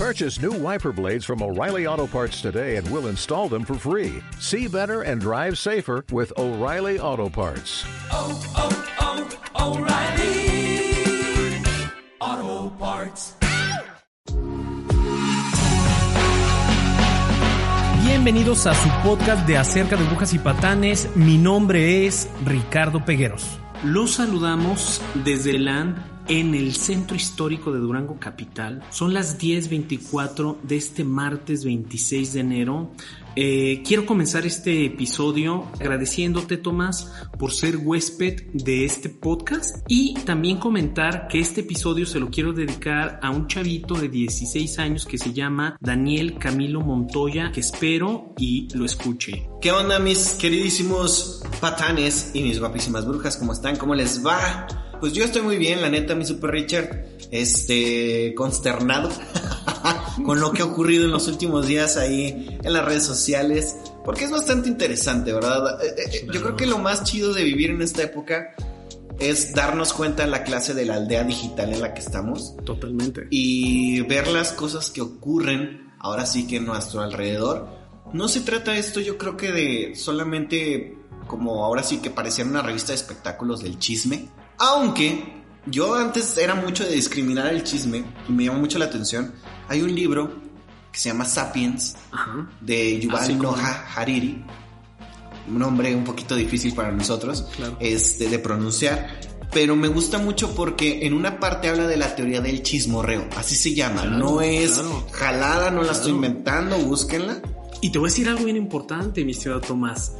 Purchase new wiper blades from O'Reilly Auto Parts today and we'll install them for free. See better and drive safer with O'Reilly Auto Parts. oh, oh, O'Reilly Auto Parts. Bienvenidos a su podcast de acerca de brujas y patanes. Mi nombre es Ricardo Pegueros. Los saludamos desde LAN en el centro histórico de Durango Capital. Son las 10.24 de este martes 26 de enero. Eh, quiero comenzar este episodio agradeciéndote, Tomás, por ser huésped de este podcast y también comentar que este episodio se lo quiero dedicar a un chavito de 16 años que se llama Daniel Camilo Montoya, que espero y lo escuche. ¿Qué onda mis queridísimos patanes y mis guapísimas brujas? ¿Cómo están? ¿Cómo les va? Pues yo estoy muy bien, la neta, mi super Richard. Este, consternado con lo que ha ocurrido en los últimos días ahí en las redes sociales. Porque es bastante interesante, ¿verdad? Eh, eh, Yo creo que lo más chido de vivir en esta época es darnos cuenta de la clase de la aldea digital en la que estamos Totalmente. y ver las cosas que ocurren ahora sí que en nuestro alrededor. No se trata esto yo creo que de solamente como ahora sí que parecía una revista de espectáculos del chisme. Aunque yo antes era mucho de discriminar el chisme y me llama mucho la atención. Hay un libro que se llama Sapiens Ajá. de Yuval Noah Hariri. Un nombre un poquito difícil para nosotros Claro. este, de pronunciar. Pero me gusta mucho porque en una parte habla de la teoría del chismorreo. Así se llama. Claro, no es claro. jalada, no la estoy inventando, búsquenla. Y te voy a decir algo bien importante, mi estimado Tomás.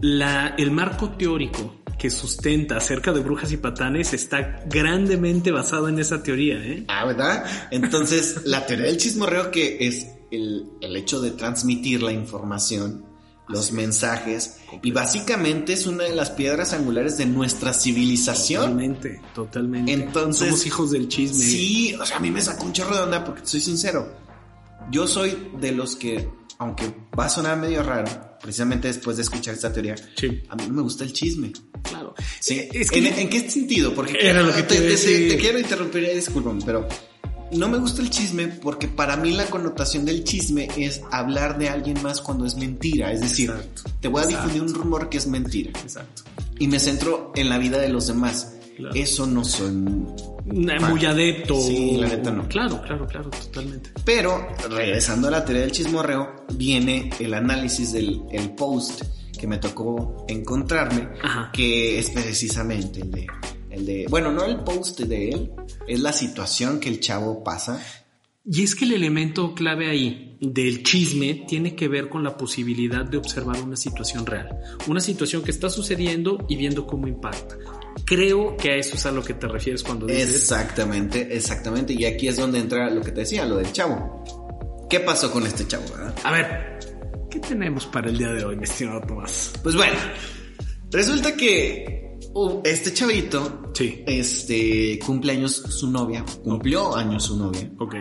La, el marco teórico que sustenta acerca de brujas y patanes está grandemente basado en esa teoría, ¿eh? Ah, ¿verdad? Entonces, la teoría del chismorreo que es el, el hecho de transmitir la información, los mensajes, y básicamente es una de las piedras angulares de nuestra civilización. Totalmente, totalmente. Entonces- Somos hijos del chisme. Sí, o sea, a mí me sacó un chorro de onda porque soy sincero. Yo soy de los que, aunque va a sonar medio raro, precisamente después de escuchar esta teoría, Sí. a mí no me gusta el chisme. claro. Sí. Eh, Es que ¿En, en qué sentido? Porque Era lo que te quiero interrumpir, eh, discúlpame, pero no me gusta el chisme porque para mí la connotación del chisme es hablar de alguien más cuando es mentira. Es decir, Exacto. te voy a Exacto. difundir un rumor que es mentira Exacto. y me centro en la vida de los demás. Claro. Eso no soy Muy adepto. Sí, la neta no. Claro, claro, claro, totalmente. Pero, regresando a la teoría del chismorreo, viene el análisis del el post que me tocó encontrarme, Ajá. que es precisamente el de, el de, bueno, no el post de él, es la situación que el chavo pasa. Y es que el elemento clave ahí del chisme tiene que ver con la posibilidad de observar una situación real, una situación que está sucediendo y viendo cómo impacta. Creo que a eso es a lo que te refieres cuando dices Exactamente, exactamente. Y aquí es donde entra lo que te decía, lo del chavo. ¿Qué pasó con este chavo? verdad? A ver, ¿qué tenemos para el día de hoy, mi estimado Tomás? Pues bueno, resulta que uh, este chavito, Sí. este, cumple años su novia, cumplió años su novia. Ok.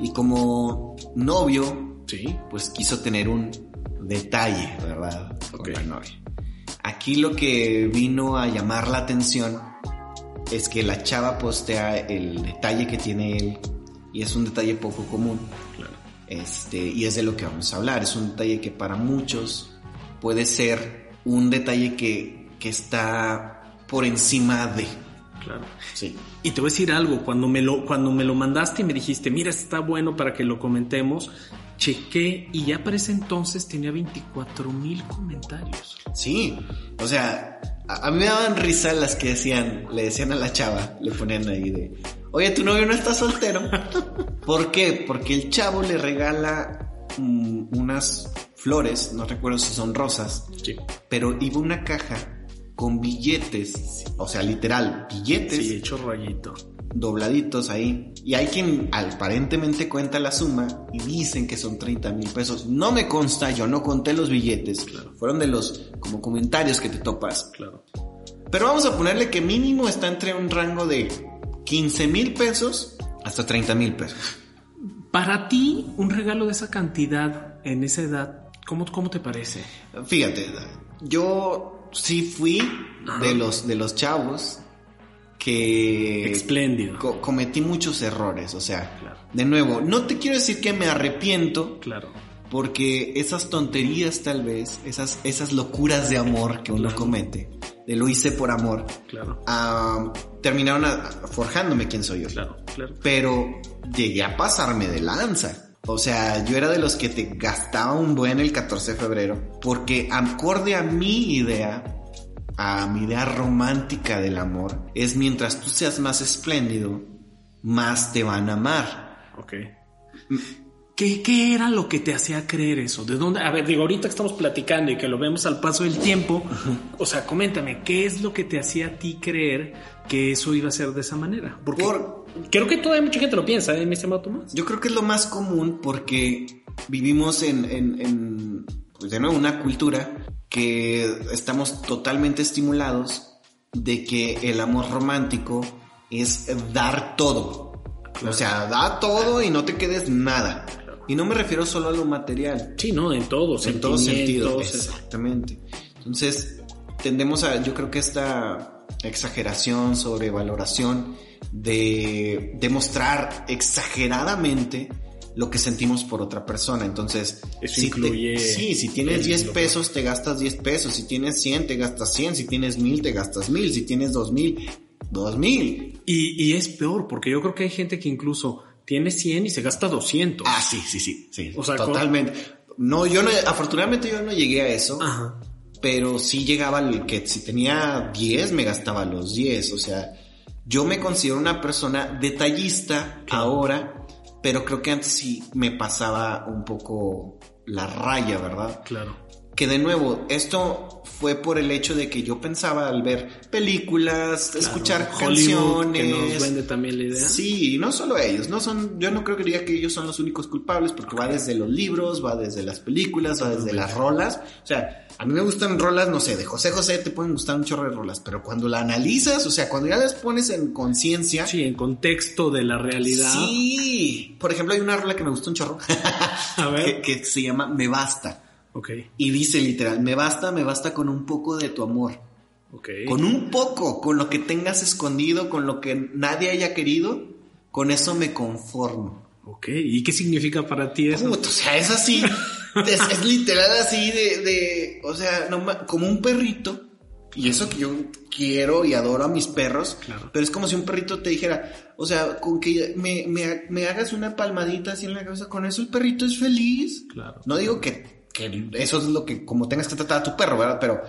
Y como novio, Sí. pues quiso tener un detalle, ¿verdad? Con Ok. la novia. Aquí lo que vino a llamar la atención es que la chava postea el detalle que tiene él y es un detalle poco común. Claro. Este, y es de lo que vamos a hablar. Es un detalle que para muchos puede ser un detalle que, que está por encima de. Claro. Sí. Y te voy a decir algo, cuando me lo, cuando me lo mandaste y me dijiste, mira, está bueno para que lo comentemos, chequé y ya para ese entonces tenía 24 mil comentarios. Sí, o sea, a, a mí me daban risa las que decían, le decían a la chava, le ponían ahí de, oye, tu novio no está soltero. ¿Por qué? Porque el chavo le regala mm, unas flores, no recuerdo si son rosas, Sí. pero iba una caja con billetes, o sea, literal, billetes Sí, hecho rayito. Dobladitos ahí. Y hay quien aparentemente cuenta la suma y dicen que son 30 mil pesos. No me consta, yo no conté los billetes. Fueron de los como comentarios que te topas. Claro. Pero vamos a ponerle que mínimo está entre un rango de 15 mil pesos hasta 30 mil pesos. Para ti, un regalo de esa cantidad en esa edad, ¿cómo, cómo te parece? Fíjate, yo sí fui de los, de los chavos que Espléndido. co- cometí muchos errores, o sea, Claro. de nuevo, no te quiero decir que me arrepiento, Claro. porque esas tonterías tal vez, esas, esas locuras de amor que uno Claro. comete, de lo hice por amor, Claro. terminaron a- forjándome quién soy yo. Claro. Claro. Pero llegué a pasarme de lanza. O sea, yo era de los que te gastaba un buen el 14 de febrero, porque acorde a mi idea, a mi idea romántica del amor, es mientras tú seas más espléndido, más te van a amar. Ok. ¿Qué, ¿Qué era lo que te hacía creer eso? ¿De dónde? A ver, digo, ahorita que estamos platicando y que lo vemos al paso del tiempo, o sea, coméntame, ¿qué es lo que te hacía a ti creer que eso iba a ser de esa manera? Porque Por- creo que todavía mucha gente lo piensa, ¿eh, mi estimado Tomás? Yo creo que es lo más común porque vivimos en, en- en, pues de nuevo, una cultura que estamos totalmente estimulados de que el amor romántico es dar todo. O sea, da todo y no te quedes nada. Y no me refiero solo a lo material, Sí, no, en todo, en todo sentido. sentimientos, Exactamente. Entonces, tendemos a, yo creo que esta exageración, sobrevaloración de demostrar exageradamente lo que sentimos por otra persona. Entonces, Eso si te- incluye sí, si tienes el- 10 lo- pesos, te gastas 10 pesos. Si tienes 100, te gastas 100. Si tienes 1000, te gastas 1000. Si tienes 2000, 2000. Y, y es peor, porque yo creo que hay gente que incluso tiene 100 y se gasta 200. Ah, sí, sí, sí, sí. O sea, totalmente. No, yo no, afortunadamente yo no llegué a eso. Ajá. pero sí llegaba el que si tenía 10 me gastaba los 10, o sea, yo me considero una persona detallista ahora, pero creo que antes sí me pasaba un poco la raya, ¿verdad? Claro. Que de nuevo, esto fue por el hecho de que yo pensaba al ver películas, escuchar Hollywood, canciones, que nos vende también la idea. Sí, y no solo ellos, no son, yo no creo que diga que ellos son los únicos culpables, porque va desde los libros, va desde las películas, va desde las rolas. O sea, a mí me gustan rolas, no sé, de José José te pueden gustar un chorro de rolas, pero cuando la analizas, o sea, cuando ya las pones en conciencia. Sí, en contexto de la realidad. Sí. Por ejemplo, hay una rola que me gustó un chorro. A ver. que, que se llama Me Basta. Ok, Y dice literal, me basta, me basta con un poco de tu amor. ok. Con un poco, con lo que tengas escondido, con lo que nadie haya querido, con eso me conformo. Ok, ¿y qué significa para ti eso? O sea, es así, es, es literal así de, de o sea, no como un perrito. Y eso que yo quiero y adoro a mis perros, Claro. pero es como si un perrito te dijera, o sea, con que me, me, me hagas una palmadita así en la cabeza, con eso el perrito es feliz. Claro. No digo que, que eso es lo que, como tengas que tratar a tu perro, ¿verdad? Pero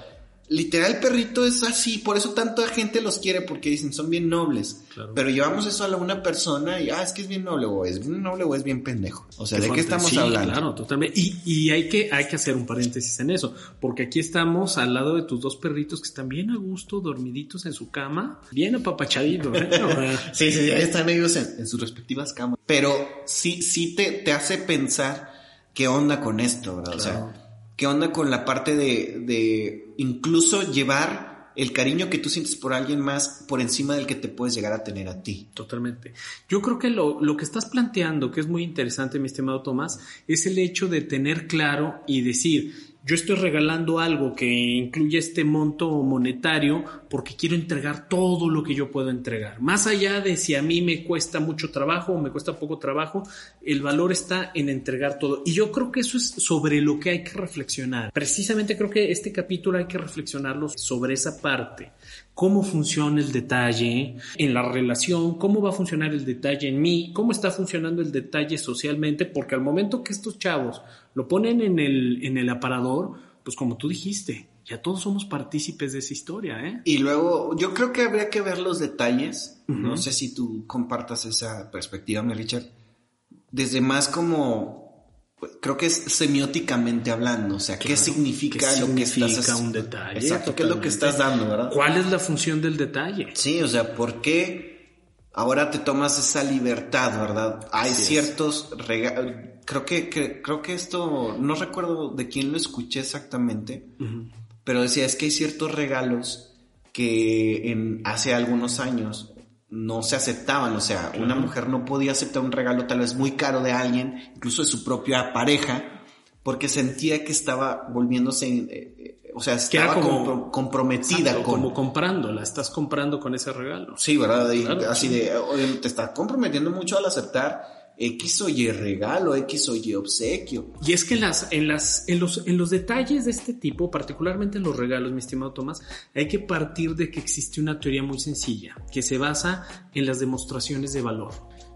literal el perrito es así, por eso tanta gente los quiere, porque dicen, son bien nobles. Claro. Pero llevamos eso a una persona y, ah, es que es bien noble, o es bien noble o es bien pendejo. O sea, ¿de qué estamos Sí, hablando? Claro, totalmente. Y, y hay, que, hay que hacer un paréntesis en eso, porque aquí estamos al lado de tus dos perritos que están bien a gusto, dormiditos en su cama, bien apapachaditos. ¿eh? Sí, sí, ahí están ellos en, en sus respectivas camas. Pero sí, sí te, te hace pensar qué onda con esto, ¿verdad? O sea, qué onda con la parte de, de incluso llevar el cariño que tú sientes por alguien más por encima del que te puedes llegar a tener a ti. Totalmente. Yo creo que lo, lo que estás planteando, que es muy interesante, mi estimado Tomás, es el hecho de tener claro y decir, yo estoy regalando algo que incluye este monto monetario porque quiero entregar todo lo que yo puedo entregar. Más allá de si a mí me cuesta mucho trabajo o me cuesta poco trabajo, el valor está en entregar todo. Y yo creo que eso es sobre lo que hay que reflexionar. Precisamente creo que este capítulo hay que reflexionarlo sobre esa parte. Cómo funciona el detalle en la relación, cómo va a funcionar el detalle en mí, cómo está funcionando el detalle socialmente, porque al momento que estos chavos lo ponen en el, en el aparador, pues como tú dijiste, ya todos somos partícipes de esa historia, ¿eh? Y luego, yo creo que habría que ver los detalles. No Ujú. sé si tú compartas esa perspectiva, mi Richard. Desde más como, creo que es semióticamente hablando. O sea, ¿qué Claro, significa ¿qué lo que estás significa un detalle? Exacto, ¿qué es lo que Totalmente. estás dando, verdad? ¿Cuál es la función del detalle? Sí, o sea, ¿por qué ahora te tomas esa libertad, verdad? Hay Así ciertos regalos. Creo que, que- creo que esto, no recuerdo de quién lo escuché exactamente, pero decía es que hay ciertos regalos que en, hace algunos años no se aceptaban, o sea, una mujer no podía aceptar un regalo tal vez muy caro de alguien, incluso de su propia pareja, porque sentía que estaba volviéndose, eh, o sea, estaba como- compro- comprometida Exacto, con... como comprándola, estás comprando con ese regalo. Sí, ¿verdad? Y Claro, así sí. de, oye, te está comprometiendo mucho al aceptar X o Y regalo, X o Y obsequio. Y es que las, en, las, en, los, en los detalles de este tipo, particularmente en los regalos, mi estimado Tomás, hay que partir de que existe una teoría muy sencilla, que se basa en las demostraciones de valor.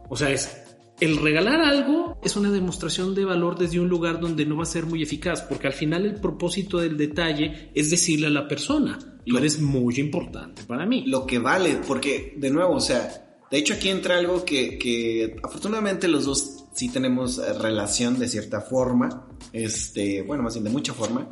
O sea, es el regalar algo es una demostración de valor desde un lugar donde no va a ser muy eficaz, porque al final el propósito del detalle es decirle a la persona, tú eres muy importante para mí. Lo que vale, porque de nuevo, o sea, de hecho aquí entra algo que, que afortunadamente los dos sí tenemos eh, relación de cierta forma, este, bueno, más bien de mucha forma,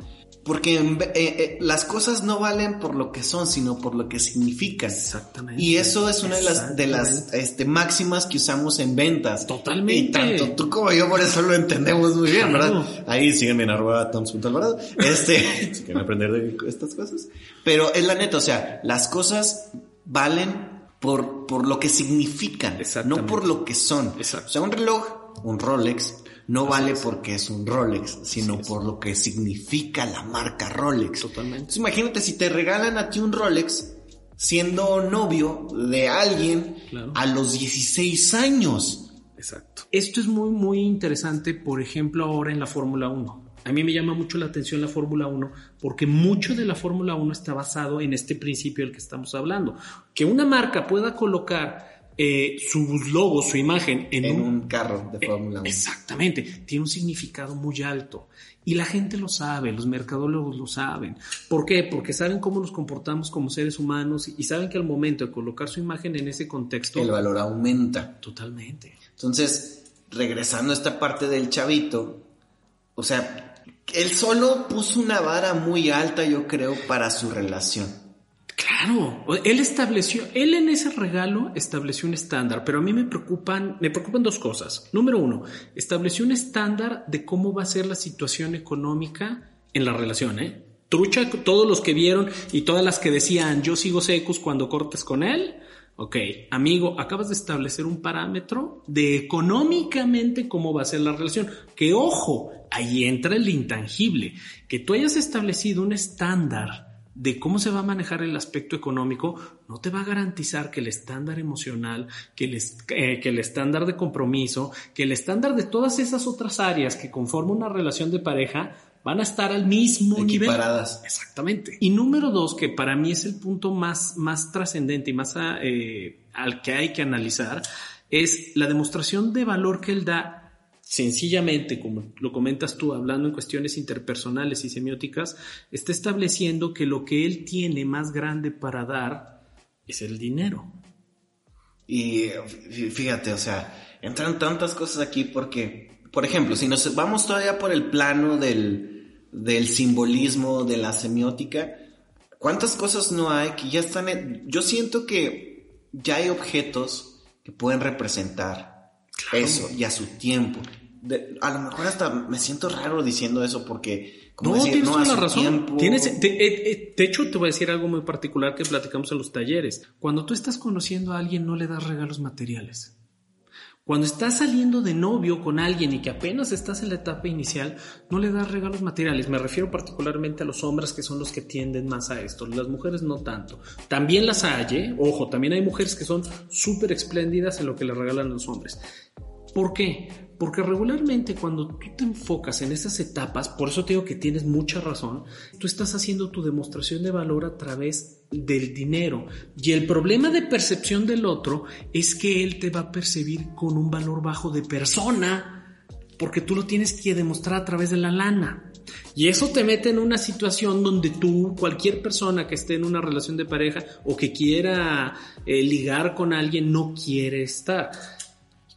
porque eh, eh, las cosas no valen por lo que son, sino por lo que significan. Exactamente. Y eso es una de las, de las Exactamente. este, máximas que usamos en ventas. Totalmente. Y tanto tú como yo por eso lo entendemos muy bien, Claro. ¿verdad? Ahí síganme en arroba toms.alvarado. Este, si quieren aprender de estas cosas. Pero es la neta, o sea, las cosas valen por, por lo que significan, no por lo que son. Exacto. O sea, un reloj, un Rolex, no vale porque es un Rolex, sino por lo que significa la marca Rolex. Totalmente. Entonces, imagínate si te regalan a ti un Rolex siendo novio de alguien Claro. a los 16 años. Exacto. Esto es muy, muy interesante, por ejemplo, ahora en la Fórmula 1. A mí me llama mucho la atención la Fórmula 1 porque mucho de la Fórmula 1 está basado en este principio del que estamos hablando. Que una marca pueda colocar eh, sus logos, su imagen en, En un... un carro de Fórmula 1. Exactamente, tiene un significado muy alto. Y la gente lo sabe, los mercadólogos lo saben. ¿Por qué? Porque saben cómo nos comportamos como seres humanos y saben que al momento de colocar su imagen en ese contexto... El valor aumenta. Totalmente. Entonces, regresando a esta parte del chavito, o sea, él solo puso una vara muy alta, yo creo, para su relación. Claro, él estableció, él en ese regalo estableció un estándar, pero a mí me preocupan, me preocupan dos cosas. Número uno, estableció un estándar de cómo va a ser la situación económica en la relación, ¿eh? Trucha, todos los que vieron y todas las que decían yo sigo secus cuando cortes con él. Ok, amigo, acabas de establecer un parámetro de económicamente cómo va a ser la relación. Que ojo, ahí entra el intangible. Que tú hayas establecido un estándar de cómo se va a manejar el aspecto económico no te va a garantizar que el estándar emocional, que el, eh, que el estándar de compromiso, que el estándar de todas esas otras áreas que conforman una relación de pareja van a estar al mismo nivel. Equiparadas. Exactamente. Y número dos, que para mí es el punto más, más trascendente y más eh, al que hay que analizar, es la demostración de valor que él da sencillamente, como lo comentas tú, hablando en cuestiones interpersonales y semióticas, está estableciendo que lo que él tiene más grande para dar es el dinero. Y fí- fíjate, o sea, entran tantas cosas aquí porque, por ejemplo, si nos vamos todavía por el plano del, del simbolismo, de la semiótica, ¿cuántas cosas no hay que ya están... en- yo siento que ya hay objetos que pueden representar eso y a su tiempo. De- a lo mejor hasta me siento raro diciendo eso porque... Como no, decir, tienes no, toda a la razón. tiempo- Tienes, te- eh, eh, de hecho, te voy a decir algo muy particular que platicamos en los talleres. Cuando tú estás conociendo a alguien, no le das regalos materiales. Cuando estás saliendo de novio con alguien y que apenas estás en la etapa inicial, no le das regalos materiales. Me refiero particularmente a los hombres que son los que tienden más a esto. Las mujeres no tanto. También las hay, ¿eh? ojo, también hay mujeres que son súper espléndidas en lo que le regalan los hombres. ¿Por qué? Porque regularmente cuando tú te enfocas en esas etapas, por eso te digo que tienes mucha razón, tú estás haciendo tu demostración de valor a través del dinero. Y el problema de percepción del otro es que él te va a percibir con un valor bajo de persona, porque tú lo tienes que demostrar a través de la lana. Y eso te mete en una situación donde tú, cualquier persona que esté en una relación de pareja o que quiera eh, ligar con alguien, no quiere estar.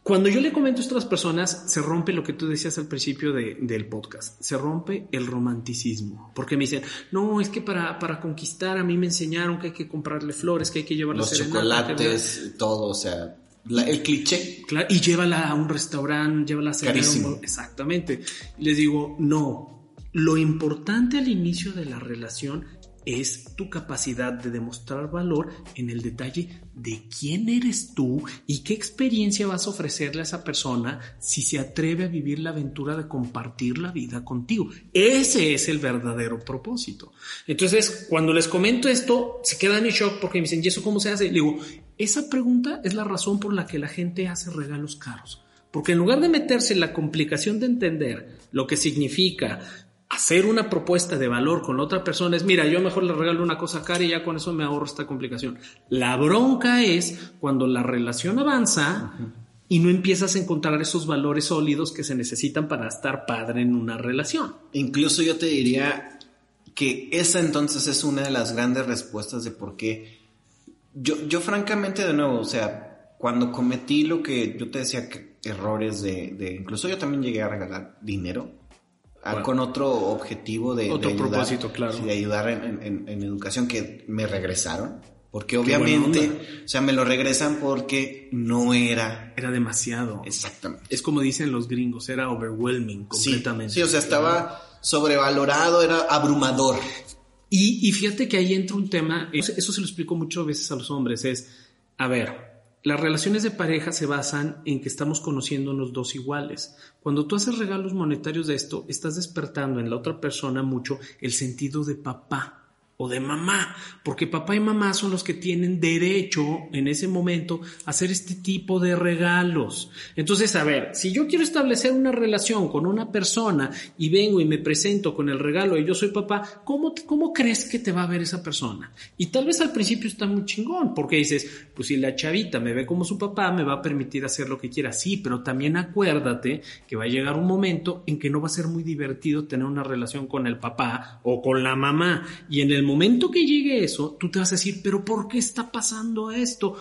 Cuando yo le comento a otras personas, se rompe lo que tú decías al principio de- del podcast, se rompe el romanticismo, porque me dicen, no, es que para, para conquistar a mí me enseñaron que hay que comprarle flores, que hay que llevarle Los serenata, que- chocolates, todo, o sea, la- el cliché. Claro, y llévala a un restaurante, llévala a cenar un- Carísimo. Exactamente. Y les digo, no. Lo importante al inicio de la relación es tu capacidad de demostrar valor en el detalle de quién eres tú y qué experiencia vas a ofrecerle a esa persona si se atreve a vivir la aventura de compartir la vida contigo. Ese es el verdadero propósito. Entonces, cuando les comento esto, se quedan en shock porque me dicen, ¿y eso cómo se hace? Le digo, esa pregunta es la razón por la que la gente hace regalos caros. Porque en lugar de meterse en la complicación de entender lo que significa hacer una propuesta de valor con otra persona es, mira, yo mejor le regalo una cosa cara y ya con eso me ahorro esta complicación. La bronca es cuando la relación avanza y no empiezas a encontrar esos valores sólidos que se necesitan para estar padre en una relación. Incluso yo te diría que esa entonces es una de las grandes respuestas de por qué. Yo, yo francamente, de nuevo, o sea, cuando cometí lo que yo te decía que errores de, incluso yo también llegué a regalar dinero Bueno. con otro objetivo de, Otro de ayudar, propósito, claro. sí, de ayudar en, en- en educación que me regresaron. Porque obviamente, o sea, me lo regresan porque no era Era demasiado. exactamente. Es como dicen los gringos, era overwhelming completamente. Sí, o sea, estaba sobrevalorado, era abrumador. Y, y fíjate que ahí entra un tema, eso, eso se lo explico muchas veces a los hombres, es, a ver, las relaciones de pareja se basan en que estamos conociéndonos dos iguales. Cuando tú haces regalos monetarios de esto, estás despertando en la otra persona mucho el sentido de papá o de mamá, porque papá y mamá son los que tienen derecho en ese momento a hacer este tipo de regalos. Entonces, a ver, si yo quiero establecer una relación con una persona y vengo y me presento con el regalo y yo soy papá, ¿cómo, cómo crees que te va a ver esa persona? Y tal vez al principio está muy chingón, porque dices, pues si la chavita me ve como su papá, me va a permitir hacer lo que quiera. Sí, pero también acuérdate que va a llegar un momento en que no va a ser muy divertido tener una relación con el papá o con la mamá. Y en el momento que llegue eso, tú te vas a decir, pero ¿por qué está pasando esto?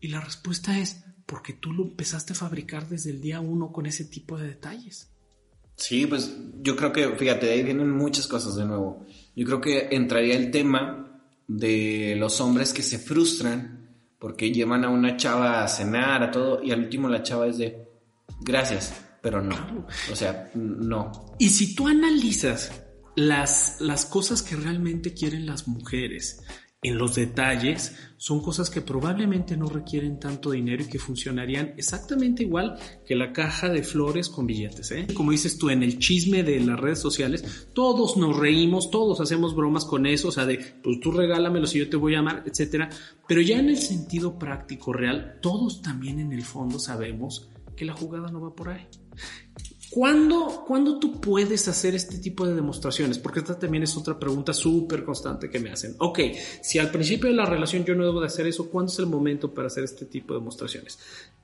Y la respuesta es, porque tú lo empezaste a fabricar desde el día uno con ese tipo de detalles. Sí, pues yo creo que, fíjate, ahí vienen muchas cosas de nuevo. Yo creo que entraría el tema de los hombres que se frustran porque llevan a una chava a cenar, a todo, y al último la chava es de, gracias, pero no. O sea, no. Y si tú analizas las, las cosas que realmente quieren las mujeres en los detalles, son cosas que probablemente no requieren tanto dinero y que funcionarían exactamente igual que la caja de flores con billetes. ¿eh? Como dices tú, en el chisme de las redes sociales, todos nos reímos, todos hacemos bromas con eso, o sea, de, pues tú regálamelo si yo te voy a amar, etcétera. Pero ya en el sentido práctico real, todos también en el fondo sabemos que la jugada no va por ahí. ¿Cuándo, ¿Cuándo tú puedes hacer este tipo de demostraciones? Porque esta también es otra pregunta súper constante que me hacen. Ok, si al principio de la relación yo no debo de hacer eso, ¿cuándo es el momento para hacer este tipo de demostraciones?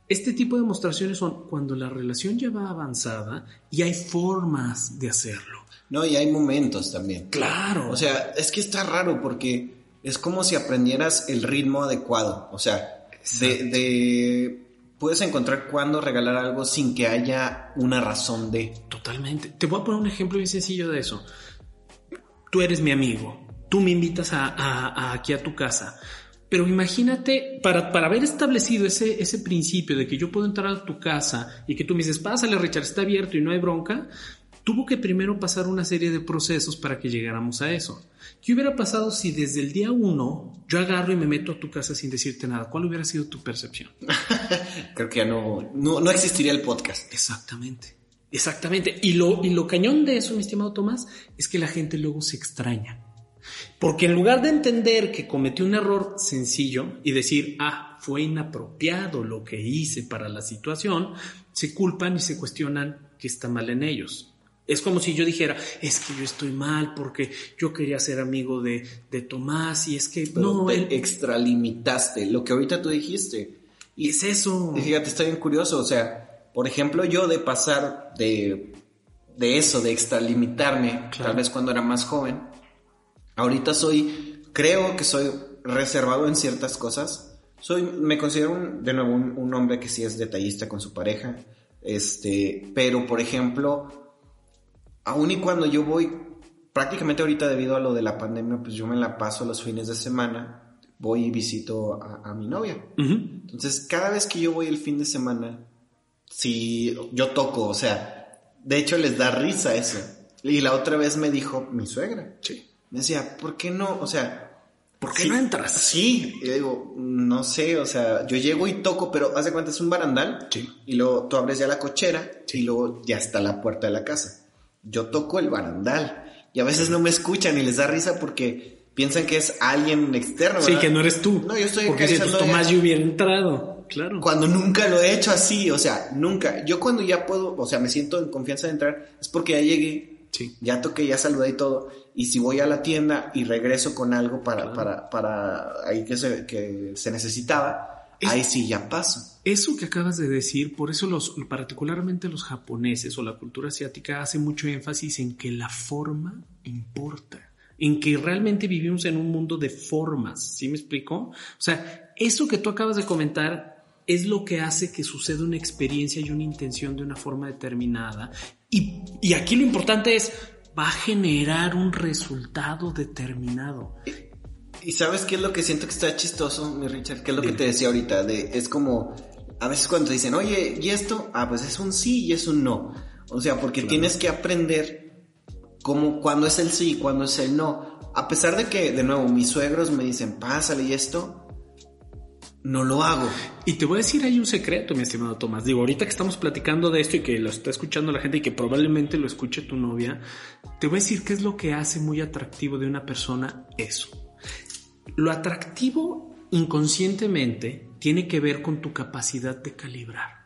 Este tipo de demostraciones son cuando la relación ya va avanzada y hay formas de hacerlo. No, y hay momentos también. Claro. O sea, es que está raro porque es como si aprendieras el ritmo adecuado. O sea, de, de- puedes encontrar cuándo regalar algo sin que haya una razón de. Totalmente. Te voy a poner un ejemplo bien sencillo de eso. Tú eres mi amigo. Tú me invitas a, a- a aquí a tu casa. Pero imagínate, para, para haber establecido ese, ese principio de que yo puedo entrar a tu casa y que tú me dices, pásale Richard, está abierto y no hay bronca, tuvo que primero pasar una serie de procesos para que llegáramos a eso. ¿Qué hubiera pasado si desde el día uno yo agarro y me meto a tu casa sin decirte nada? ¿Cuál hubiera sido tu percepción? Creo que ya no, no, no existiría el podcast. Exactamente. Exactamente. Y lo, y lo cañón de eso, mi estimado Tomás, es que la gente luego se extraña. Porque en lugar de entender que cometí un error sencillo y decir, ah, fue inapropiado lo que hice para la situación, se culpan y se cuestionan que está mal en ellos. Es como si yo dijera, es que yo estoy mal porque yo quería ser amigo de, de Tomás y es que Pero no, te él- extralimitaste lo que ahorita tú dijiste. y es eso. Y fíjate, está bien curioso. O sea, por ejemplo, yo de pasar de, de eso, de extralimitarme, Claro. tal vez cuando era más joven, ahorita soy, creo que soy reservado en ciertas cosas. Soy, me considero un- de nuevo un, un hombre que sí es detallista con su pareja. Este, pero por ejemplo, aun y cuando yo voy, prácticamente ahorita debido a lo de la pandemia, pues yo me la paso los fines de semana, voy y visito a, a mi novia. Entonces, cada vez que yo voy el fin de semana, si yo toco, o sea, de hecho les da risa eso. Y la otra vez me dijo mi suegra, Sí. me decía, ¿por qué no? O sea, ¿Por qué sí, no entras? Sí, y yo digo, no sé, o sea, yo llego y toco, pero haz de cuenta, es un barandal. Sí. Y luego tú abres ya la cochera y luego ya está la puerta de la casa. Yo toco el barandal y a veces no me escuchan y les da risa porque piensan que es alguien externo. Sí, que no eres tú. No, yo estoy Porque si Tomás ya- yo hubiera entrado. Claro. Cuando nunca lo he hecho así, o sea, nunca. Yo cuando ya puedo, o sea, me siento en confianza de entrar, es porque ya llegué, Sí. ya toqué, ya saludé y todo. Y si voy a la tienda y regreso con algo para, Claro. para, para ahí que se, que se necesitaba, Es- ahí sí ya paso. Eso que acabas de decir, por eso los, particularmente los japoneses o la cultura asiática hace mucho énfasis en que la forma importa, en que realmente vivimos en un mundo de formas, ¿sí me explico? O sea, eso que tú acabas de comentar es lo que hace que suceda una experiencia y una intención de una forma determinada. Y, y aquí lo importante es, va a generar un resultado determinado. ¿Y sabes qué es lo que siento que está chistoso, mi Richard? ¿Qué es lo que Dime. te decía ahorita? De, es como, a veces cuando te dicen, oye, ¿y esto? Ah, pues es un sí y es un no. O sea, porque Claro. tienes que aprender cómo, cuándo es el sí y cuándo es el no. A pesar de que, de nuevo, mis suegros me dicen, pásale y esto, no lo hago. Y te voy a decir, hay un secreto, mi estimado Tomás. Digo, ahorita que estamos platicando de esto y que lo está escuchando la gente y que probablemente lo escuche tu novia, te voy a decir qué es lo que hace muy atractivo de una persona eso. Lo atractivo inconscientemente tiene que ver con tu capacidad de calibrar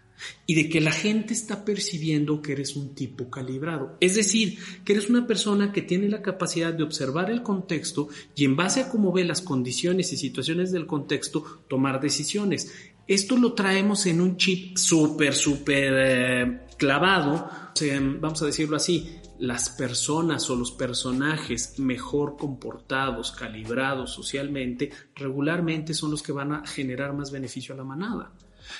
y de que la gente está percibiendo que eres un tipo calibrado. Es decir, que eres una persona que tiene la capacidad de observar el contexto y en base a cómo ve las condiciones y situaciones del contexto, tomar decisiones. Esto lo traemos en un chip súper, súper eh, clavado, sea, vamos a decirlo así, las personas o los personajes mejor comportados, calibrados socialmente, regularmente son los que van a generar más beneficio a la manada.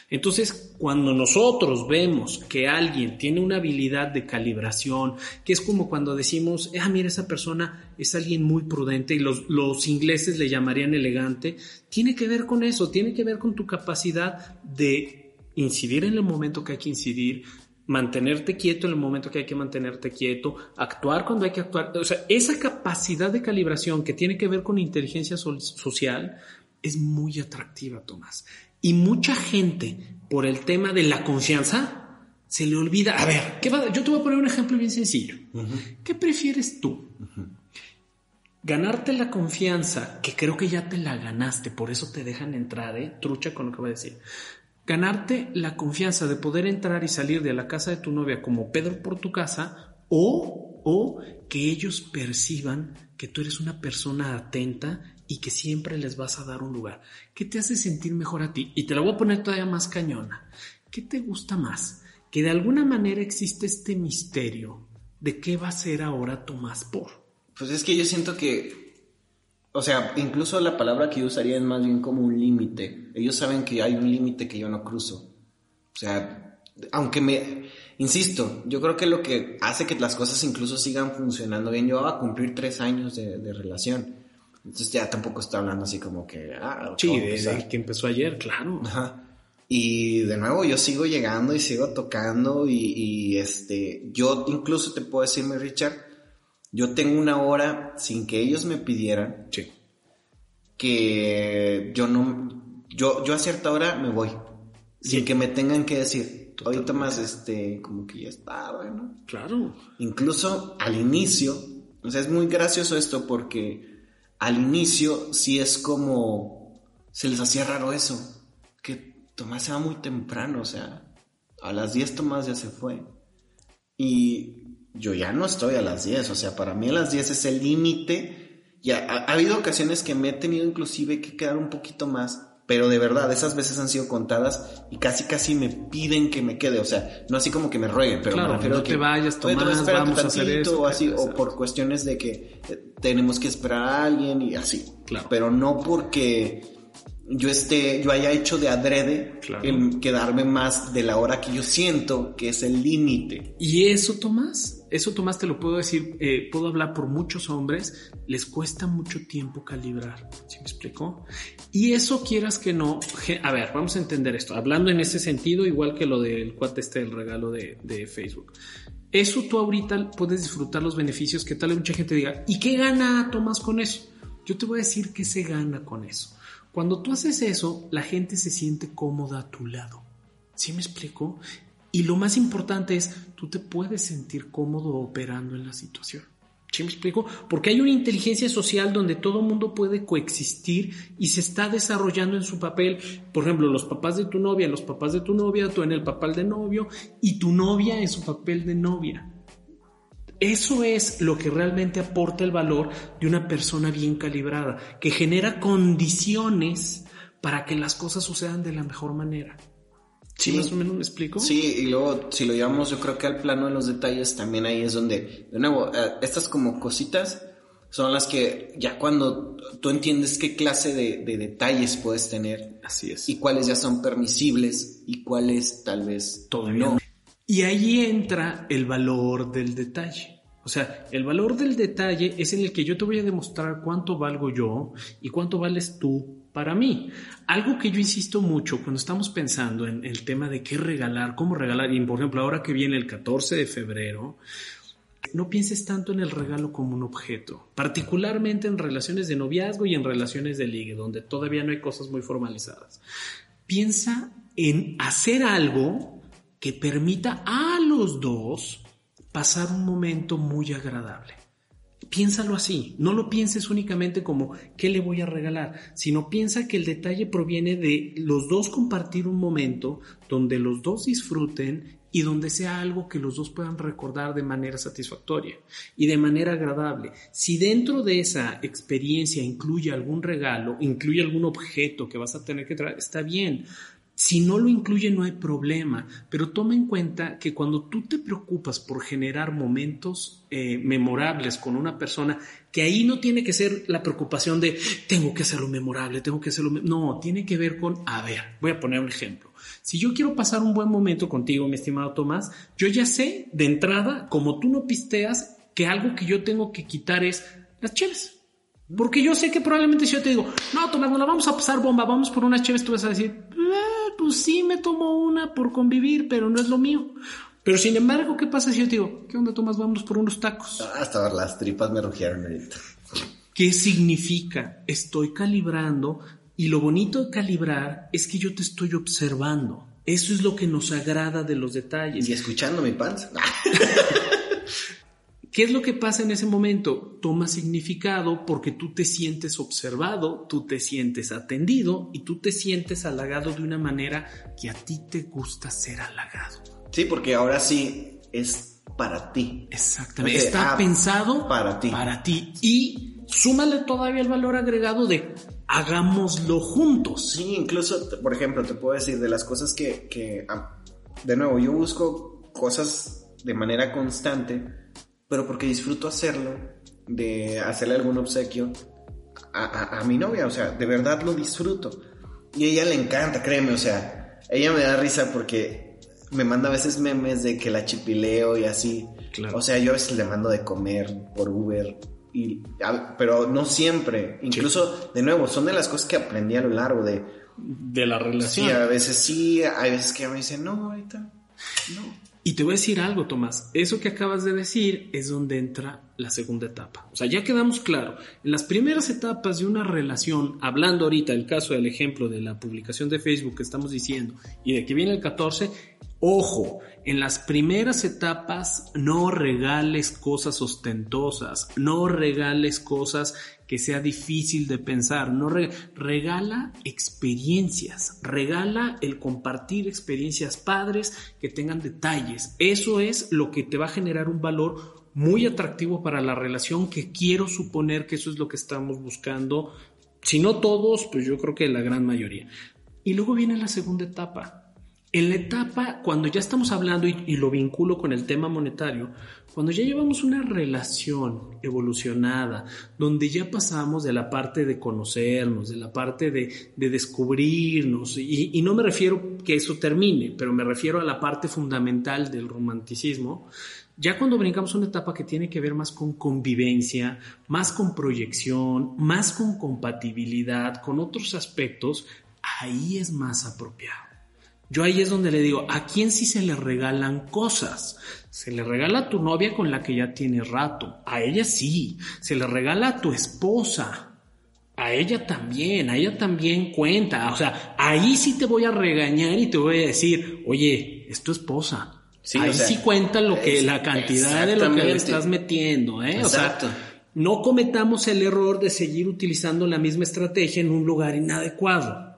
Entonces, cuando nosotros vemos que alguien tiene una habilidad de calibración, que es como cuando decimos, ah, mira, esa persona es alguien muy prudente y los, los ingleses le llamarían elegante, tiene que ver con eso, tiene que ver con tu capacidad de incidir en el momento que hay que incidir, mantenerte quieto en el momento que hay que mantenerte quieto, actuar cuando hay que actuar. O sea, esa capacidad de calibración que tiene que ver con inteligencia so- social es muy atractiva, Tomás. Y mucha gente, por el tema de la confianza, se le olvida. A ver, ¿qué va? yo te voy a poner un ejemplo bien sencillo. ¿Qué prefieres tú? Ganarte la confianza, que creo que ya te la ganaste, por eso te dejan entrar, ¿eh? Trucha con lo que voy a decir. Ganarte la confianza de poder entrar y salir de la casa de tu novia como Pedro por tu casa, o, o que ellos perciban que tú eres una persona atenta y que siempre les vas a dar un lugar. ¿Qué te hace sentir mejor a ti? Y te la voy a poner todavía más cañona. ¿Qué te gusta más? Que de alguna manera existe este misterio de qué va a ser ahora Tomás por. Pues es que yo siento que, o sea, incluso la palabra que yo usaría es más bien como un límite. Ellos saben que hay un límite que yo no cruzo. O sea, aunque me, insisto, yo creo que lo que hace que las cosas incluso sigan funcionando bien, yo voy a cumplir tres años de, de relación. Entonces ya tampoco está hablando así como que, ah, Sí, ¿cómo de- empezar? de que empezó ayer, claro. Ajá. Y de nuevo, yo sigo llegando y sigo tocando y, y, este, yo incluso te puedo decir, mi Richard, yo tengo una hora sin que ellos me pidieran Sí. que yo no, yo, yo a cierta hora me voy, sin que me tengan que decir, ahorita más, este, como que ya está, bueno. Claro. Incluso al inicio, o sea, es muy gracioso esto porque al inicio sí es como se les hacía raro eso, que Tomás se va muy temprano, o sea, a las 10 Tomás ya se fue. Y yo ya no estoy a las 10, o sea, para mí a las 10 es el límite. Ya ha, ha habido ocasiones que me he tenido inclusive que quedar un poquito más, pero de verdad, esas veces han sido contadas y casi casi me piden que me quede, o sea, no así como que me rueguen, pero Claro, me no que te vayas, "Oye, Tomás, espérate vamos a hacer tantito", eso, o así, o por cuestiones de que eh, tenemos que esperar a alguien y así. Claro. Pero no porque yo esté, yo haya hecho de adrede Claro. en quedarme más de la hora que yo siento que es el límite. Y eso, Tomás, eso, Tomás, te lo puedo decir, eh, puedo hablar por muchos hombres, les cuesta mucho tiempo calibrar. ¿Sí me explicó? Y eso quieras que no. A ver, vamos a entender esto. Hablando en ese sentido, igual que lo del cuate este del regalo de, de Facebook. Eso tú ahorita puedes disfrutar los beneficios que tal vez mucha gente diga, ¿y qué gana Tomás con eso? Yo te voy a decir que se gana con eso. Cuando tú haces eso, la gente se siente cómoda a tu lado. ¿Sí me explico? Y lo más importante es, tú te puedes sentir cómodo operando en la situación. ¿Sí me explico? Porque hay una inteligencia social donde todo mundo puede coexistir y se está desarrollando en su papel. Por ejemplo, los papás de tu novia, los papás de tu novia, tú en el papel de novio y tu novia en su papel de novia. Eso es lo que realmente aporta el valor de una persona bien calibrada, que genera condiciones para que las cosas sucedan de la mejor manera. ¿Sí, más o menos me explico? Sí, y luego si lo llevamos yo creo que al plano de los detalles también ahí es donde, de nuevo, eh, estas como cositas son las que ya cuando tú entiendes qué clase de, de detalles puedes tener. Así es. Y cuáles ya son permisibles y cuáles tal vez Todavía no. no. Y ahí entra el valor del detalle. O sea, el valor del detalle es en el que yo te voy a demostrar cuánto valgo yo y cuánto vales tú para mí. Algo que yo insisto mucho cuando estamos pensando en el tema de qué regalar, cómo regalar, y por ejemplo, ahora que viene el 14 de febrero, no pienses tanto en el regalo como un objeto, particularmente en relaciones de noviazgo y en relaciones de ligue, donde todavía no hay cosas muy formalizadas. Piensa en hacer algo que permita a los dos pasar un momento muy agradable. Piénsalo así, no lo pienses únicamente como ¿qué le voy a regalar? Sino piensa que el detalle proviene de los dos compartir un momento donde los dos disfruten y donde sea algo que los dos puedan recordar de manera satisfactoria y de manera agradable. Si dentro de esa experiencia incluye algún regalo, incluye algún objeto que vas a tener que traer, está bien. Si no lo incluye no hay problema, pero toma en cuenta que cuando tú te preocupas por generar momentos eh, memorables con una persona, que ahí no tiene que ser la preocupación de tengo que hacerlo memorable, tengo que hacerlo... me-". No, tiene que ver con, a ver, voy a poner un ejemplo. Si yo quiero pasar un buen momento contigo, mi estimado Tomás, yo ya sé de entrada, como tú no pisteas, que algo que yo tengo que quitar es las cheves. Porque yo sé que probablemente si yo te digo, no, Tomás, no la vamos a pasar bomba, vamos por unas cheves, tú vas a decir, "Eh, pues sí, me tomo una por convivir, pero no es lo mío. Pero sin embargo, ¿qué pasa si yo te digo, ¿qué onda, Tomás? Vamos por unos tacos. Hasta ver, las tripas me rugieron ahorita. ¿Qué significa? Estoy calibrando y lo bonito de calibrar es que yo te estoy observando. Eso es lo que nos agrada de los detalles. Y escuchando mi panza. ¿Qué es lo que pasa en ese momento? Toma significado porque tú te sientes observado, tú te sientes atendido y tú te sientes halagado de una manera que a ti te gusta ser halagado. Sí, porque ahora sí es para ti. Exactamente. Está ah, pensado para ti. Para ti. Y súmale todavía el valor agregado de hagámoslo juntos. Sí, incluso, por ejemplo, te puedo decir de las cosas que, que, ah, de nuevo, yo busco cosas de manera constante, pero porque disfruto hacerlo, de hacerle algún obsequio a, a- a mi novia, o sea, de verdad lo disfruto. Y a ella le encanta, créeme, o sea, ella me da risa porque me manda a veces memes de que la chipileo y así. Claro. O sea, yo a veces le mando de comer por Uber. Y, a- pero no siempre. Incluso, de nuevo, son de las cosas que aprendí a lo largo de... De la Sí, relación. a veces sí, hay veces que me dicen, no, ahorita, no. Y te voy a decir algo, Tomás. Eso que acabas de decir es donde entra la segunda etapa. O sea, ya quedamos claro. En las primeras etapas de una relación, hablando ahorita el caso del ejemplo de la publicación de Facebook que estamos diciendo y de que viene el 14, ojo, en las primeras etapas no regales cosas ostentosas, no regales cosas que sea difícil de pensar, no re- regala experiencias, regala el compartir experiencias padres que tengan detalles. Eso es lo que te va a generar un valor muy atractivo para la relación que quiero suponer que eso es lo que estamos buscando. Si no todos, pues yo creo que la gran mayoría. Y luego viene la segunda etapa. En la etapa, cuando ya estamos hablando y, lo vinculo con el tema monetario, cuando ya llevamos una relación evolucionada, donde ya pasamos de la parte de conocernos, de la parte de, de descubrirnos, y, y no me refiero que eso termine, pero me refiero a la parte fundamental del romanticismo, ya cuando brincamos una etapa que tiene que ver más con convivencia, más con proyección, más con compatibilidad, con otros aspectos, ahí es más apropiado. Yo ahí es donde le digo, ¿a quién sí se le regalan cosas? Se le regala a tu novia con la que ya tiene rato. A ella sí. Se le regala a tu esposa. A ella también. A ella también cuenta. O sea, ahí sí te voy a regañar y te voy a decir, oye, es tu esposa. Sí, ahí o sea, sí cuenta lo que, es- la cantidad de lo que le estás metiendo, ¿eh? O Exacto. sea, no cometamos el error de seguir utilizando la misma estrategia en un lugar inadecuado.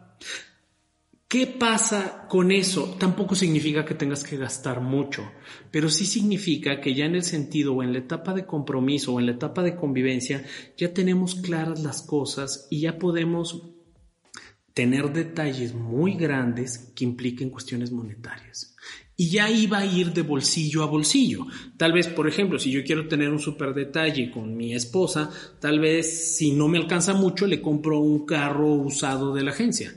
¿Qué pasa con eso? Tampoco significa que tengas que gastar mucho, pero sí significa que ya en el sentido o en la etapa de compromiso o en la etapa de convivencia ya tenemos claras las cosas y ya podemos tener detalles muy grandes que impliquen cuestiones monetarias. Y ya iba a ir de bolsillo a bolsillo. Tal vez, por ejemplo, si yo quiero tener un super detalle con mi esposa, tal vez si no me alcanza mucho, le compro un carro usado de la agencia.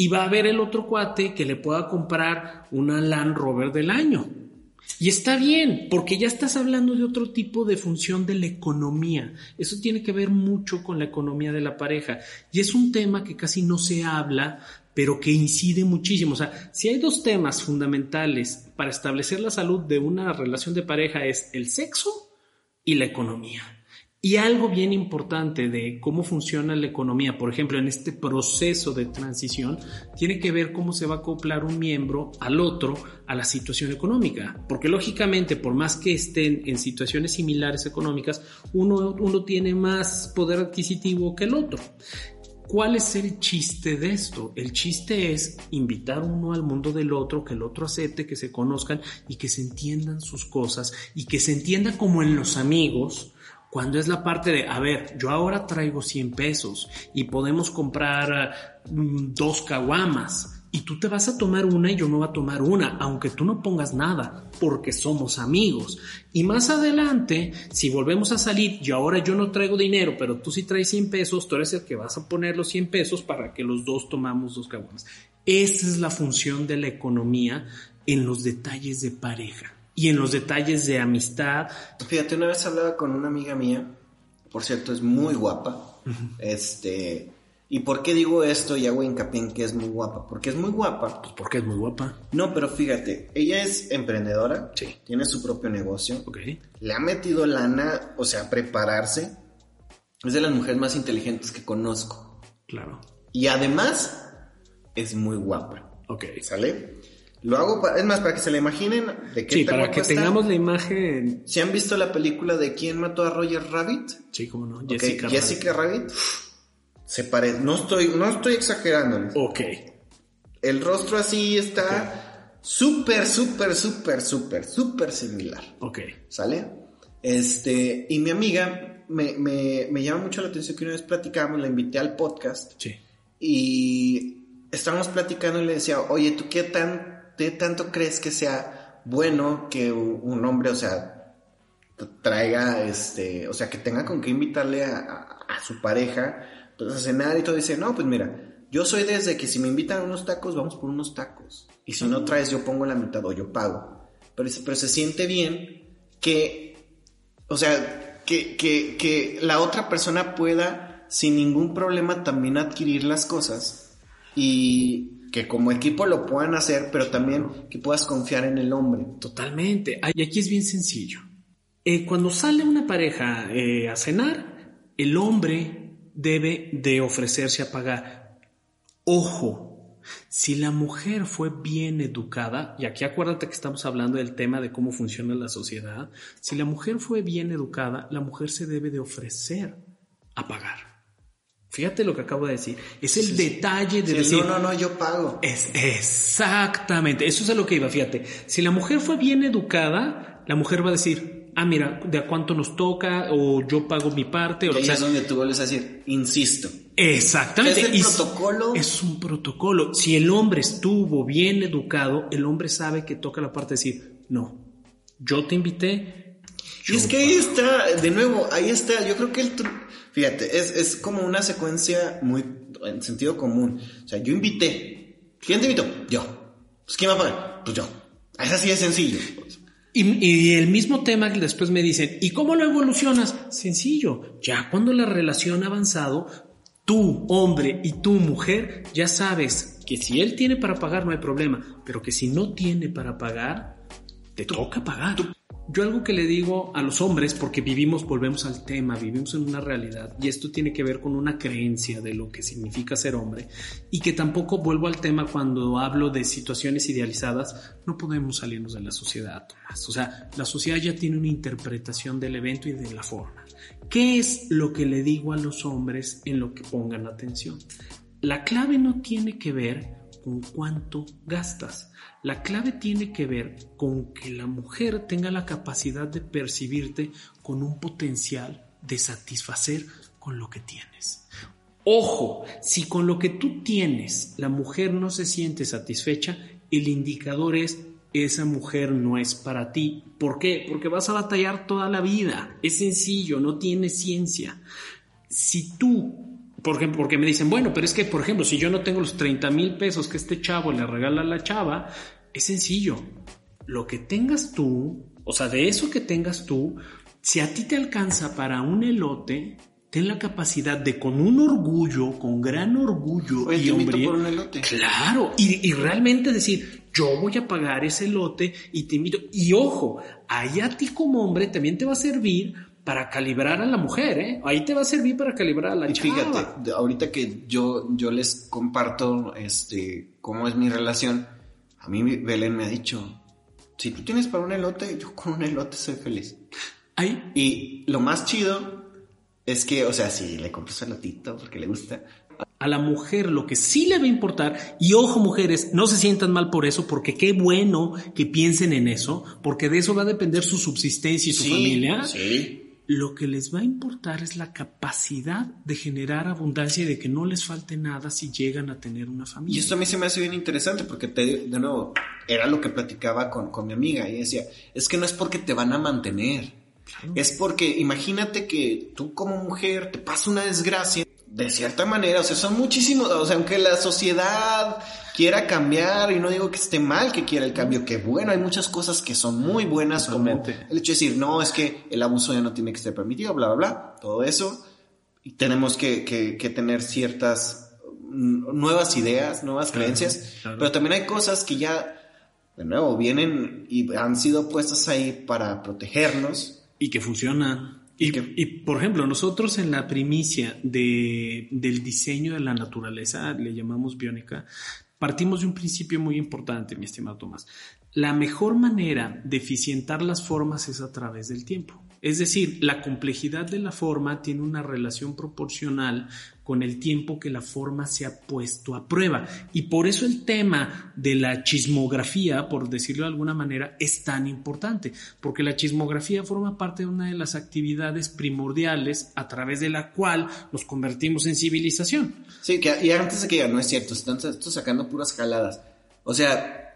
Y va a haber el otro cuate que le pueda comprar una Land Rover del año. Y está bien, porque ya estás hablando de otro tipo de función de la economía. Eso tiene que ver mucho con la economía de la pareja. Y es un tema que casi no se habla, pero que incide muchísimo. O sea, si hay dos temas fundamentales para establecer la salud de una relación de pareja es el sexo y la economía. Y algo bien importante de cómo funciona la economía, por ejemplo, en este proceso de transición, tiene que ver cómo se va a acoplar un miembro al otro a la situación económica. Porque lógicamente, por más que estén en situaciones similares económicas, uno, uno tiene más poder adquisitivo que el otro. ¿Cuál es el chiste de esto? El chiste es invitar uno al mundo del otro, que el otro acepte, que se conozcan y que se entiendan sus cosas y que se entienda como en los amigos, cuando es la parte de, a ver, yo ahora traigo 100 pesos y podemos comprar mm, dos caguamas y tú te vas a tomar una y yo me voy a tomar una, aunque tú no pongas nada, porque somos amigos. Y más adelante, si volvemos a salir y ahora yo no traigo dinero, pero tú sí traes 100 pesos, tú eres el que vas a poner los 100 pesos para que los dos tomamos dos caguamas. Esa es la función de la economía en los detalles de pareja y en los detalles de amistad. Fíjate, una vez hablaba con una amiga mía, por cierto, es muy guapa. Este. ¿Y por qué digo esto y hago hincapié en que es muy guapa? Porque es muy guapa. Pues porque es muy guapa. No, pero fíjate, ella es emprendedora, Sí. tiene su propio negocio, Ok. le ha metido lana, o sea, prepararse. Es de las mujeres más inteligentes que conozco. Claro. Y además, es muy guapa. Ok. ¿Sale? Lo hago, pa- es más, para que se la imaginen de qué Sí, para que está. tengamos la imagen. ¿Se han visto la película de quién mató a Roger Rabbit? Sí, cómo no. Jessica. Jessica, Rabbit. Se parece, no estoy, no estoy exagerándoles. Ok. El rostro así está súper, súper, súper, súper, súper similar. Ok. ¿Sale? Este, y mi amiga me, me, me llama mucho la atención que una vez platicamos, la invité al podcast Sí. y estábamos platicando y le decía, oye, ¿tú qué, tan, qué tanto crees que sea bueno que un hombre, o sea, traiga, este, o sea, que tenga con qué invitarle a, a- a su pareja, pues a cenar y todo? Dice, no, pues mira, yo soy desde que si me invitan a unos tacos, vamos por unos tacos. Y si no traes, yo pongo la mitad o yo pago. Pero, pero se siente bien que, o sea, que, que, que la otra persona pueda sin ningún problema también adquirir las cosas y que como equipo lo puedan hacer, pero también que puedas confiar en el hombre. Totalmente. Y aquí es bien sencillo. Eh, cuando sale una pareja eh, a cenar, el hombre debe de ofrecerse a pagar. Ojo, si la mujer fue bien educada, y aquí acuérdate que estamos hablando del tema de cómo funciona la sociedad, si la mujer fue bien educada, la mujer se debe de ofrecer a pagar. Fíjate lo que acabo de decir. Es el detalle de Sí, decir, no, no, no, yo pago. es exactamente, eso es a lo que iba, fíjate. Si la mujer fue bien educada, la mujer va a decir, ah, mira, de a cuánto nos toca, o yo pago mi parte, o Y ahí sea, es donde tú vuelves a decir, insisto. Exactamente. ¿Qué es el protocolo? Es un protocolo. Si el hombre estuvo bien educado, el hombre sabe que toca la parte de decir, no, yo te invité. Y es que ahí está, de nuevo, ahí está, yo creo que el fíjate, es, es como una secuencia muy en sentido común. O sea, yo invité. ¿Quién te invitó? Yo. Pues ¿quién va a pagar? Pues yo. Es así de sencillo. Y, y el mismo tema que después me dicen, ¿y cómo lo evolucionas? Sencillo, ya cuando la relación ha avanzado, tú, hombre, y tú, mujer, ya sabes que si él tiene para pagar no hay problema, pero que si no tiene para pagar, te toca pagar. Yo algo que le digo a los hombres, porque vivimos, volvemos al tema, vivimos en una realidad y esto tiene que ver con una creencia de lo que significa ser hombre y que tampoco vuelvo al tema cuando hablo de situaciones idealizadas, no podemos salirnos de la sociedad, Tomás. O sea, la sociedad ya tiene una interpretación del evento y de la forma. ¿Qué es lo que le digo a los hombres en lo que pongan atención? La clave no tiene que ver con cuánto gastas. La clave tiene que ver con que la mujer tenga la capacidad de percibirte con un potencial de satisfacer con lo que tienes. Ojo, si con lo que tú tienes la mujer no se siente satisfecha, el indicador es esa mujer no es para ti. ¿Por qué? Porque vas a batallar toda la vida. Es sencillo, no tiene ciencia. Si tú porque, porque me dicen, bueno, pero es que, por ejemplo, si yo no tengo los 30 mil pesos que este chavo le regala a la chava, es sencillo. Lo que tengas tú, o sea, de eso que tengas tú, si a ti te alcanza para un elote, ten la capacidad de con un orgullo, con gran orgullo Oye, y hombre, por un elote. claro, y, y realmente decir, yo voy a pagar ese elote y te invito, y ojo, ahí a ti como hombre también te va a servir para calibrar a la mujer, ¿eh? Ahí te va a servir para calibrar a la Y chava. fíjate, ahorita que yo, yo les comparto este cómo es mi relación, a mí Belén me ha dicho, si tú tienes para un elote, yo con un elote soy feliz. Ahí, Y lo más chido es que, o sea, si le compro su elotito porque le gusta, a la mujer lo que sí le va a importar, y ojo mujeres, no se sientan mal por eso, porque qué bueno que piensen en eso, porque de eso va a depender su subsistencia y su Sí, familia. sí. Lo que les va a importar es la capacidad de generar abundancia y de que no les falte nada si llegan a tener una Y familia. esto a mí se me hace bien interesante porque, te, de nuevo, era lo que platicaba con, con mi amiga y decía, es que no es porque te van a mantener, es porque imagínate que tú como mujer te pasa una desgracia, de cierta manera, o sea, son muchísimos, o sea, aunque la sociedad quiera cambiar, y no digo que esté mal que quiera el cambio, que bueno, hay muchas cosas que son muy buenas, Totalmente. como el hecho de decir, no, es que el abuso ya no tiene que ser permitido, bla, bla, bla, todo eso, y tenemos que, que- que tener ciertas mm, nuevas ideas, nuevas Claro, creencias, claro. pero también hay cosas que ya, de nuevo, vienen y han sido puestas ahí para protegernos. y que funciona. Y, por ejemplo, nosotros en la primicia de, del diseño de la naturaleza, le llamamos biónica, partimos de un principio muy importante, mi estimado Tomás. La mejor manera de eficientar las formas es a través del tiempo. Es decir, la complejidad de la forma tiene una relación proporcional con el tiempo que la forma se ha puesto a prueba. Y por eso el tema de la chismografía, por decirlo de alguna manera, es tan importante, porque la chismografía forma parte de una de las actividades primordiales a través de la cual nos convertimos en civilización. Sí, que, y antes de que no es cierto, están, están sacando puras jaladas. O sea,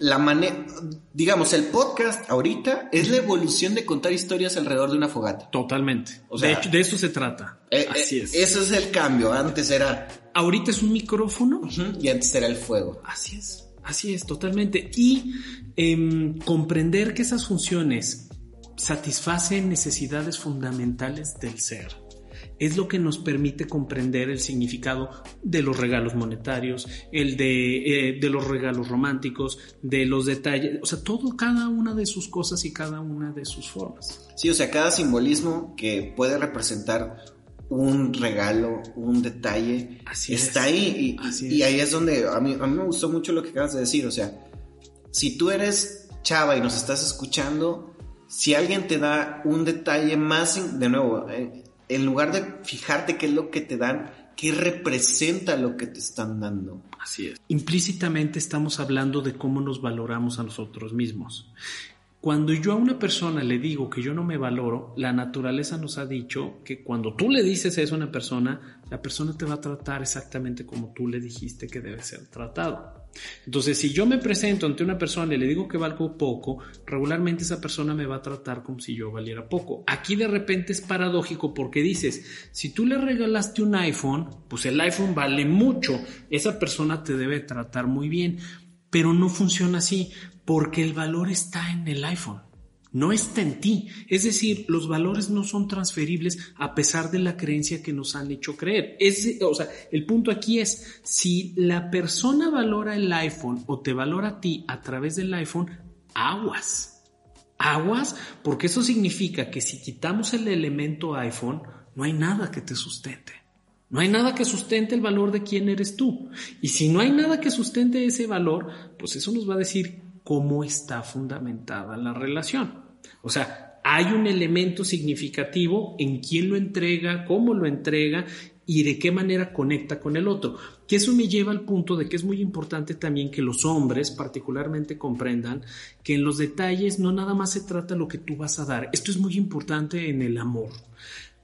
la manera, digamos, el podcast ahorita es la evolución de contar historias alrededor de una fogata. Totalmente. O sea, de hecho, de eso se trata. Eh, Así eh, es. Ese es el cambio. Antes era, Ahorita es un micrófono y antes era el fuego. Así es, así es, totalmente. Y em, comprender que esas funciones satisfacen necesidades fundamentales del ser. Es lo que nos permite comprender el significado de los regalos monetarios, el de, eh, de los regalos románticos, de los detalles, o sea, todo, cada una de sus cosas y cada una de sus formas. Sí, o sea, cada simbolismo que puede representar un regalo, un detalle, Así está es. ahí. Y, Así y es. ahí es donde a mí, a mí me gustó mucho lo que acabas de decir. O sea, si tú eres chava y nos estás escuchando, si alguien te da un detalle más, de nuevo, eh, en lugar de fijarte qué es lo que te dan, qué representa lo que te están dando. Así es. Implícitamente estamos hablando de cómo nos valoramos a nosotros mismos. Cuando yo a una persona le digo que yo no me valoro, la naturaleza nos ha dicho que cuando tú le dices eso a una persona, la persona te va a tratar exactamente como tú le dijiste que debe ser tratado. Entonces, si yo me presento ante una persona y le digo que valgo poco, regularmente esa persona me va a tratar como si yo valiera poco. Aquí de repente es paradójico porque dices, si tú le regalaste un iPhone, pues el iPhone vale mucho, esa persona te debe tratar muy bien, pero no funciona así porque el valor está en el iPhone. No está en ti. Es decir, los valores no son transferibles a pesar de la creencia que nos han hecho creer. Es, o sea, el punto aquí es, si la persona valora el iPhone o te valora a ti a través del iPhone, aguas. Aguas, porque eso significa que si quitamos el elemento iPhone, no hay nada que te sustente. No hay nada que sustente el valor de quién eres tú. Y si no hay nada que sustente ese valor, pues eso nos va a decir cómo está fundamentada la relación. O sea, hay un elemento significativo en quién lo entrega, cómo lo entrega y de qué manera conecta con el otro. Que eso me lleva al punto de que es muy importante también que los hombres particularmente comprendan que en los detalles no nada más se trata lo que tú vas a dar. Esto es muy importante en el amor.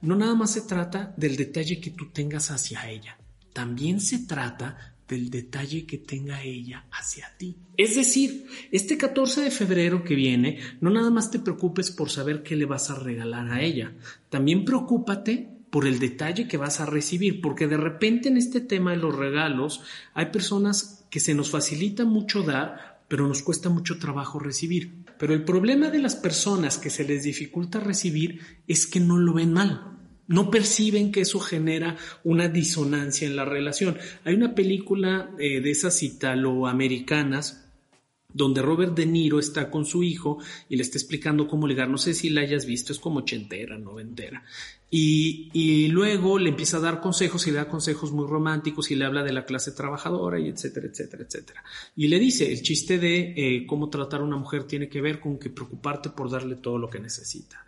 No nada más se trata del detalle que tú tengas hacia ella. También se trata del detalle que tenga ella hacia ti. Es decir, este 14 de febrero que viene, no nada más te preocupes por saber qué le vas a regalar a ella, también preocúpate por el detalle que vas a recibir, porque de repente en este tema de los regalos hay personas que se nos facilita mucho dar, pero nos cuesta mucho trabajo recibir. Pero el problema de las personas que se les dificulta recibir es que no lo ven mal. No perciben que eso genera una disonancia en la relación. Hay una película eh, de esas italoamericanas donde Robert De Niro está con su hijo y le está explicando cómo ligar. No sé si la hayas visto, es como ochentera, noventera. Y, y, luego le empieza a dar consejos y le da consejos muy románticos y le habla de la clase trabajadora y etcétera, etcétera, etcétera. Y le dice, el chiste de eh, cómo tratar a una mujer tiene que ver con que preocuparte por darle todo lo que necesita.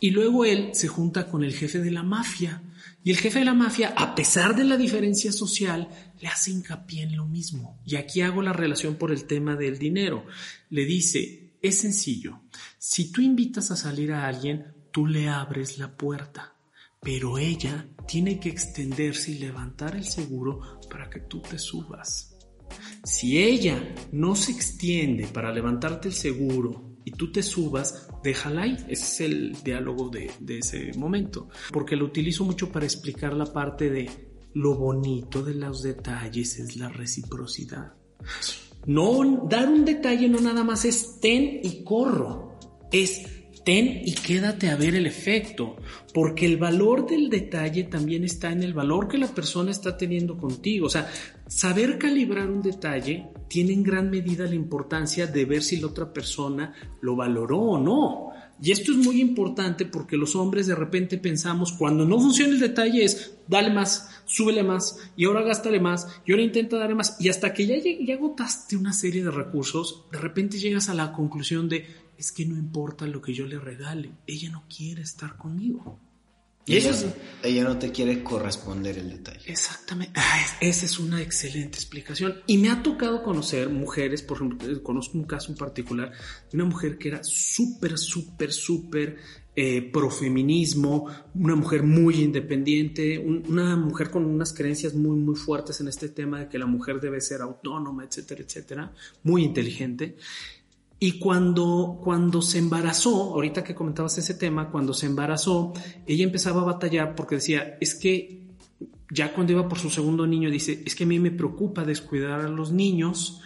Y luego él se junta con el jefe de la mafia. Y el jefe de la mafia, a pesar de la diferencia social, le hace hincapié en lo mismo. Y aquí hago la relación por el tema del dinero. Le dice, es sencillo, si tú invitas a salir a alguien, tú le abres la puerta, pero ella tiene que extenderse y levantar el seguro para que tú te subas. Si ella no se extiende para levantarte el seguro y tú te subas, déjala ahí. Ese es el diálogo de, ese momento. Porque lo utilizo mucho para explicar la parte de lo bonito de los detalles es la reciprocidad. No dar un detalle no nada más es ten y corro, es ten y quédate a ver el efecto, porque el valor del detalle también está en el valor que la persona está teniendo contigo. O sea, saber calibrar un detalle tiene en gran medida la importancia de ver si la otra persona lo valoró o no. Y esto es muy importante porque los hombres de repente pensamos, cuando no funciona el detalle es, dale más, súbele más, y ahora gástale más, y ahora intenta darle más, y hasta que ya, ya agotaste una serie de recursos, de repente llegas a la conclusión de, es que no importa lo que yo le regale, ella no quiere estar conmigo. Y ella, ella no te quiere corresponder el detalle. Exactamente. Ah, esa es una excelente explicación. Y me ha tocado conocer mujeres, por ejemplo, eh, conozco un caso en particular de una mujer que era súper, súper, súper eh, profeminismo, una mujer muy independiente, una mujer con unas creencias muy, muy fuertes en este tema de que la mujer debe ser autónoma, etcétera, etcétera, muy inteligente. Y cuando, cuando se embarazó, ahorita que comentabas ese tema, cuando se embarazó, ella empezaba a batallar porque decía, es que ya cuando iba por su segundo niño, dice, es que a mí me preocupa descuidar a los niños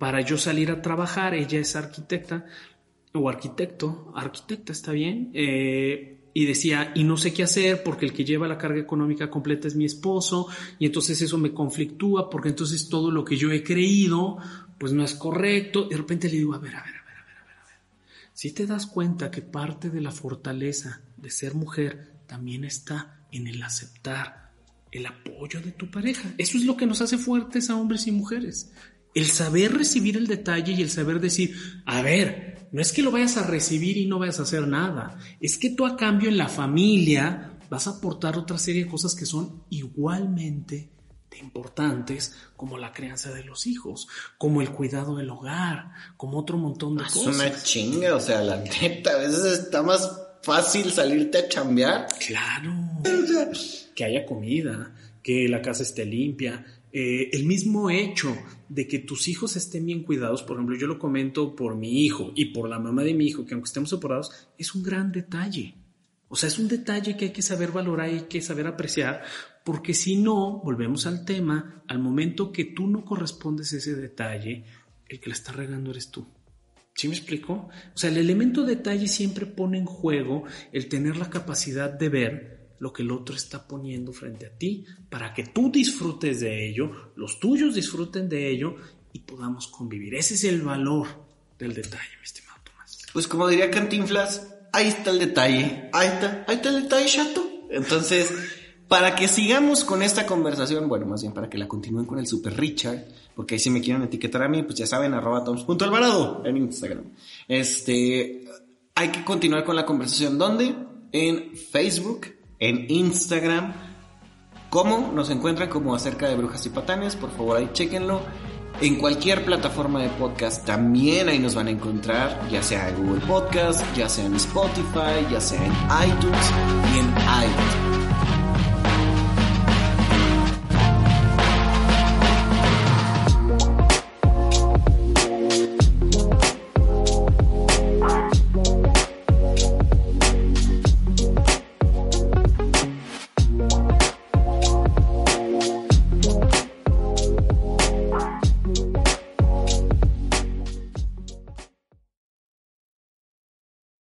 para yo salir a trabajar, ella es arquitecta o arquitecto, arquitecta está bien, eh, y decía, y no sé qué hacer porque el que lleva la carga económica completa es mi esposo, y entonces eso me conflictúa porque entonces todo lo que yo he creído, pues no es correcto. De repente le digo, a ver, a ver, si te das cuenta que parte de la fortaleza de ser mujer también está en el aceptar el apoyo de tu pareja. Eso es lo que nos hace fuertes a hombres y mujeres. El saber recibir el detalle y el saber decir, a ver, no es que lo vayas a recibir y no vayas a hacer nada, es que tú a cambio en la familia vas a aportar otra serie de cosas que son igualmente importantes como la crianza de los hijos, como el cuidado del hogar, como otro montón de es cosas. Es una chinga, o sea, la neta, a veces está más fácil salirte a chambear. Claro. que haya comida, que la casa esté limpia. Eh, el mismo hecho de que tus hijos estén bien cuidados, por ejemplo, yo lo comento por mi hijo y por la mamá de mi hijo, que aunque estemos separados, es un gran detalle. O sea, es un detalle que hay que saber valorar y hay que saber apreciar, porque si no, volvemos al tema, al momento que tú no correspondes ese detalle, el que la está regando eres tú. ¿Sí me explico? O sea, el elemento detalle siempre pone en juego el tener la capacidad de ver lo que el otro está poniendo frente a ti para que tú disfrutes de ello, los tuyos disfruten de ello y podamos convivir. Ese es el valor del detalle, mi estimado Tomás. Pues como diría Cantinflas, ahí está el detalle. Ahí está, ahí está el detalle, chato. Entonces, para que sigamos con esta conversación, bueno, más bien para que la continúen con el Super Richard, porque ahí si me quieren etiquetar a mí, pues ya saben, arroba toms.alvarado en Instagram. Este, hay que continuar con la conversación. ¿Dónde? En Facebook, en Instagram. ¿Cómo? Nos encuentran como acerca de brujas y patanes. Por favor, ahí chequenlo. En cualquier plataforma de podcast también ahí nos van a encontrar, ya sea en Google Podcast, ya sea en Spotify, ya sea en iTunes y en iTunes.